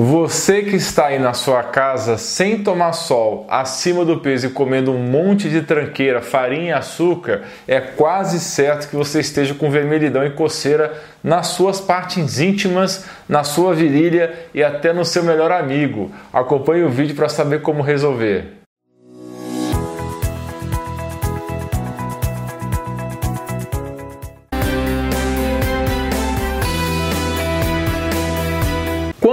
Você que está aí na sua casa sem tomar sol, acima do peso e comendo um monte de tranqueira, farinha e açúcar, é quase certo que você esteja com vermelhidão e coceira nas suas partes íntimas, na sua virilha e até no seu melhor amigo. Acompanhe o vídeo para saber como resolver.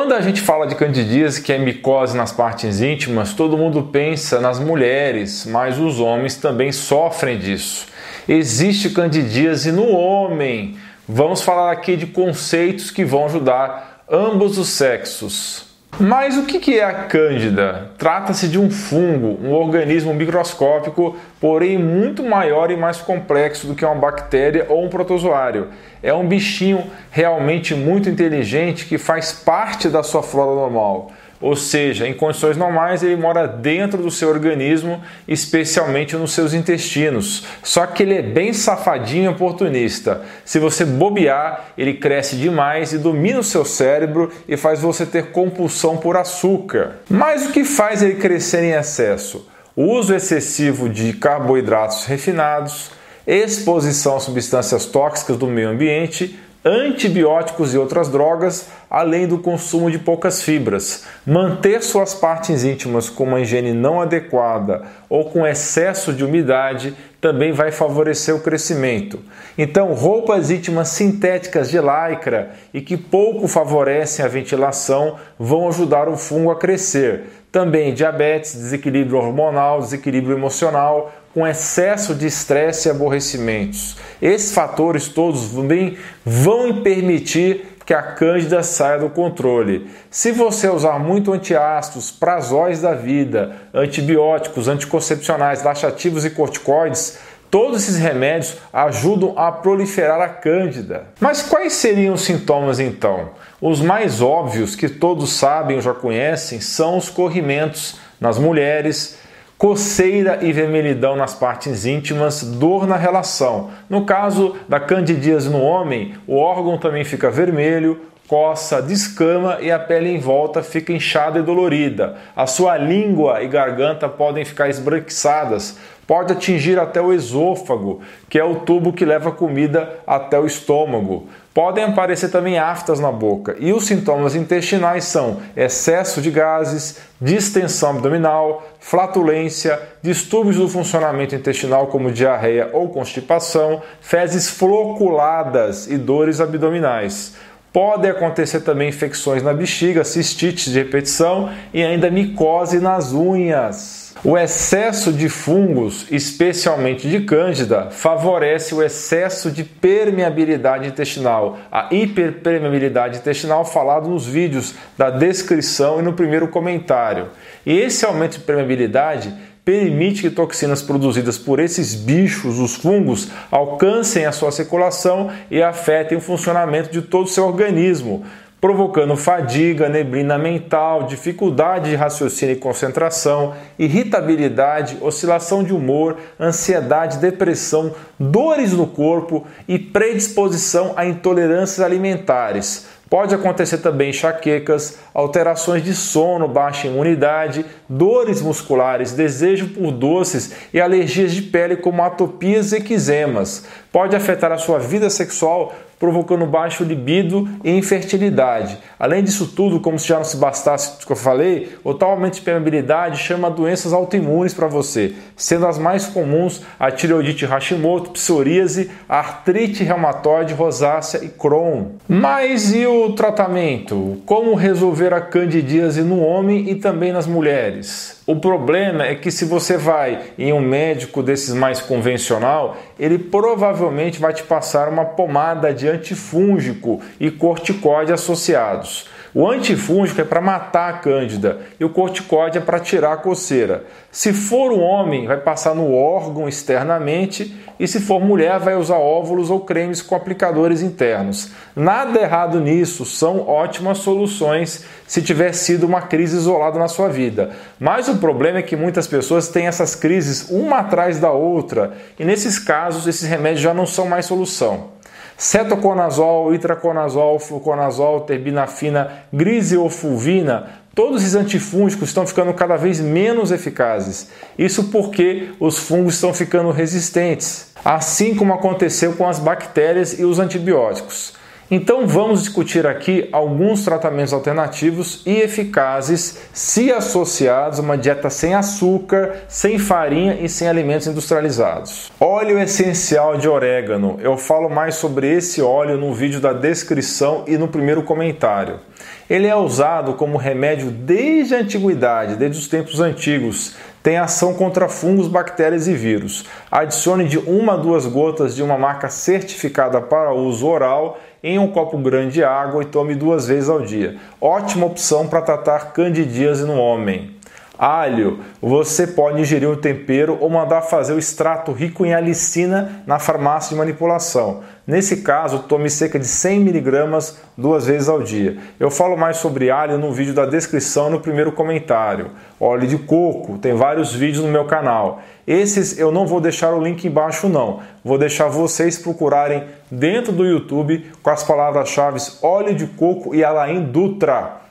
Quando a gente fala de candidíase, que é micose nas partes íntimas, todo mundo pensa nas mulheres, mas os homens também sofrem disso. Existe candidíase no homem. Vamos falar aqui de conceitos que vão ajudar ambos os sexos. Mas o que é a Cândida? Trata-se de um fungo, um organismo microscópico, porém muito maior e mais complexo do que uma bactéria ou um protozoário. É um bichinho realmente muito inteligente que faz parte da sua flora normal. Ou seja, em condições normais ele mora dentro do seu organismo, especialmente nos seus intestinos. Só que ele é bem safadinho e oportunista. Se você bobear, ele cresce demais e domina o seu cérebro e faz você ter compulsão por açúcar. Mas o que faz ele crescer em excesso? O uso excessivo de carboidratos refinados, exposição a substâncias tóxicas do meio ambiente, antibióticos e outras drogas, além do consumo de poucas fibras. Manter suas partes íntimas com uma higiene não adequada ou com excesso de umidade também vai favorecer o crescimento. Então, roupas íntimas sintéticas de lycra e que pouco favorecem a ventilação vão ajudar o fungo a crescer. Também diabetes, desequilíbrio hormonal, desequilíbrio emocional, com excesso de estresse e aborrecimentos. Esses fatores todos também vão permitir que a cândida saia do controle. Se você usar muito antiácidos, prazóis da vida, antibióticos, anticoncepcionais, laxativos e corticoides, Todos esses remédios ajudam a proliferar a cândida. Mas quais seriam os sintomas então? Os mais óbvios que todos sabem ou já conhecem são os corrimentos nas mulheres, coceira e vermelhidão nas partes íntimas, dor na relação. No caso da candidíase no homem, o órgão também fica vermelho, coça, descama e a pele em volta fica inchada e dolorida. A sua língua e garganta podem ficar esbranquiçadas, pode atingir até o esôfago, que é o tubo que leva a comida até o estômago. Podem aparecer também aftas na boca e os sintomas intestinais são excesso de gases, distensão abdominal, flatulência, distúrbios do funcionamento intestinal como diarreia ou constipação, fezes floculadas e dores abdominais. Pode acontecer também infecções na bexiga, cistites de repetição e ainda micose nas unhas. O excesso de fungos, especialmente de cândida, favorece o excesso de permeabilidade intestinal, a hiperpermeabilidade intestinal falado nos vídeos da descrição e no primeiro comentário. E esse aumento de permeabilidade permite que toxinas produzidas por esses bichos, os fungos, alcancem a sua circulação e afetem o funcionamento de todo o seu organismo provocando fadiga, neblina mental, dificuldade de raciocínio e concentração, irritabilidade, oscilação de humor, ansiedade, depressão, dores no corpo e predisposição a intolerâncias alimentares. Pode acontecer também enxaquecas, alterações de sono, baixa imunidade, dores musculares, desejo por doces e alergias de pele como atopias e eczemas. Pode afetar a sua vida sexual provocando baixo libido e infertilidade. Além disso tudo, como se já não se bastasse o que eu falei, o tal aumento de permeabilidade chama doenças autoimunes para você, sendo as mais comuns a tireoidite Hashimoto, psoríase, artrite reumatoide, rosácea e Crohn. Mas e o tratamento? Como resolver a candidíase no homem e também nas mulheres? O problema é que se você vai em um médico desses mais convencional, ele provavelmente vai te passar uma pomada de antifúngico e corticóide associados. O antifúngico é para matar a cândida e o corticóide é para tirar a coceira. Se for um homem, vai passar no órgão externamente e se for mulher, vai usar óvulos ou cremes com aplicadores internos. Nada errado nisso, são ótimas soluções se tiver sido uma crise isolada na sua vida. Mas o problema é que muitas pessoas têm essas crises uma atrás da outra e nesses casos esses remédios já não são mais solução. Cetoconazol, itraconazol, fluconazol, terbinafina, griseofulvina, todos esses antifúngicos estão ficando cada vez menos eficazes. Isso porque os fungos estão ficando resistentes, assim como aconteceu com as bactérias e os antibióticos. Então vamos discutir aqui alguns tratamentos alternativos e eficazes se associados a uma dieta sem açúcar, sem farinha e sem alimentos industrializados. Óleo essencial de orégano. Eu falo mais sobre esse óleo no vídeo da descrição e no primeiro comentário. Ele é usado como remédio desde a antiguidade, desde os tempos antigos. Tem ação contra fungos, bactérias e vírus. Adicione de uma a duas gotas de uma marca certificada para uso oral em um copo grande de água e tome duas vezes ao dia. Ótima opção para tratar candidíase no homem. Alho, você pode ingerir o tempero ou mandar fazer o extrato rico em alicina na farmácia de manipulação. Nesse caso, tome cerca de 100 mg duas vezes ao dia. Eu falo mais sobre alho no vídeo da descrição no primeiro comentário. Óleo de coco, tem vários vídeos no meu canal. Esses eu não vou deixar o link embaixo não. Vou deixar vocês procurarem dentro do YouTube com as palavras-chave óleo de coco e Alain Dutra.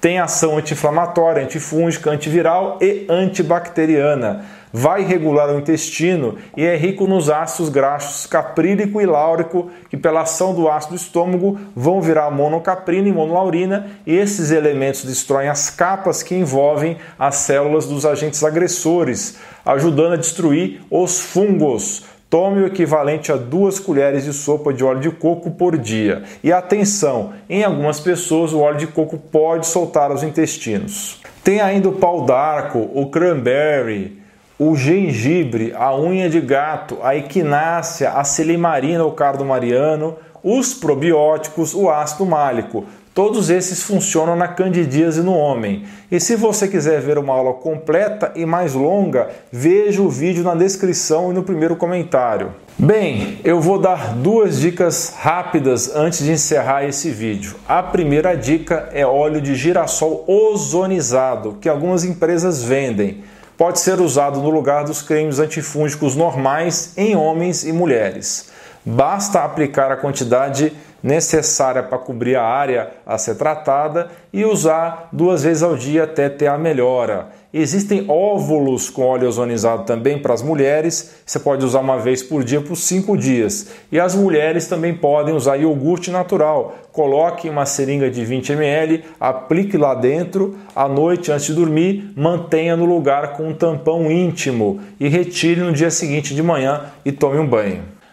Tem ação anti-inflamatória, antifúngica, antiviral e antibacteriana. Vai regular o intestino e é rico nos ácidos graxos caprílico e láurico, que pela ação do ácido do estômago vão virar monocaprina e monolaurina, e esses elementos destroem as capas que envolvem as células dos agentes agressores, ajudando a destruir os fungos. Tome o equivalente a duas colheres de sopa de óleo de coco por dia. E atenção, em algumas pessoas o óleo de coco pode soltar os intestinos. Tem ainda o pau d'arco, o cranberry, o gengibre, a unha de gato, a equinácea, a silimarina ou cardo mariano, os probióticos, o ácido málico. Todos esses funcionam na candidíase no homem. E se você quiser ver uma aula completa e mais longa, veja o vídeo na descrição e no primeiro comentário. Bem, eu vou dar duas dicas rápidas antes de encerrar esse vídeo. A primeira dica é óleo de girassol ozonizado, que algumas empresas vendem. Pode ser usado no lugar dos cremes antifúngicos normais em homens e mulheres. Basta aplicar a quantidade necessária para cobrir a área a ser tratada e usar duas vezes ao dia até ter a melhora. Existem óvulos com óleo ozonizado também para as mulheres, você pode usar uma vez por dia por cinco dias. E as mulheres também podem usar iogurte natural. Coloque uma seringa de 20 ml, aplique lá dentro, à noite antes de dormir, mantenha no lugar com um tampão íntimo e retire no dia seguinte de manhã e tome um banho.